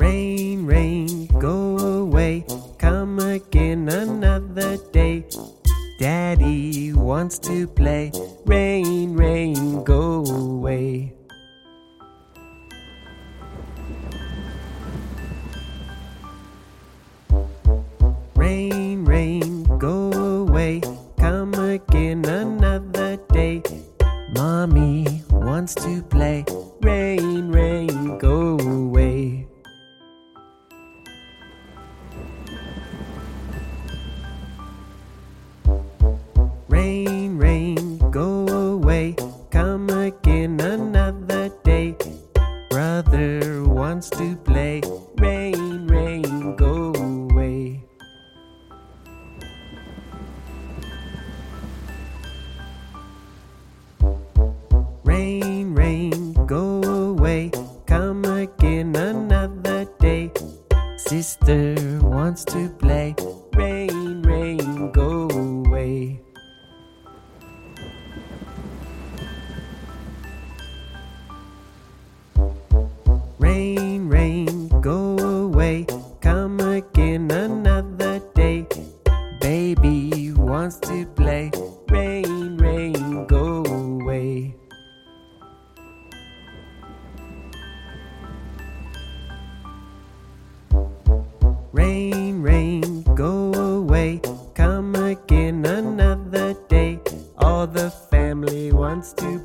Rain, rain, go away. Come again another day. Daddy wants to play. Rain, rain, go away. Rain, rain, go away. Come again another day. Mommy wants to play. Rain, rain, go away. Come again another day. Brother wants to play. Rain, rain, go away. Rain, rain, go away. Come again another day. Sister wants to play. baby wants to play. Rain, rain, go away. Rain, rain, go away. Come again another day. All the family wants to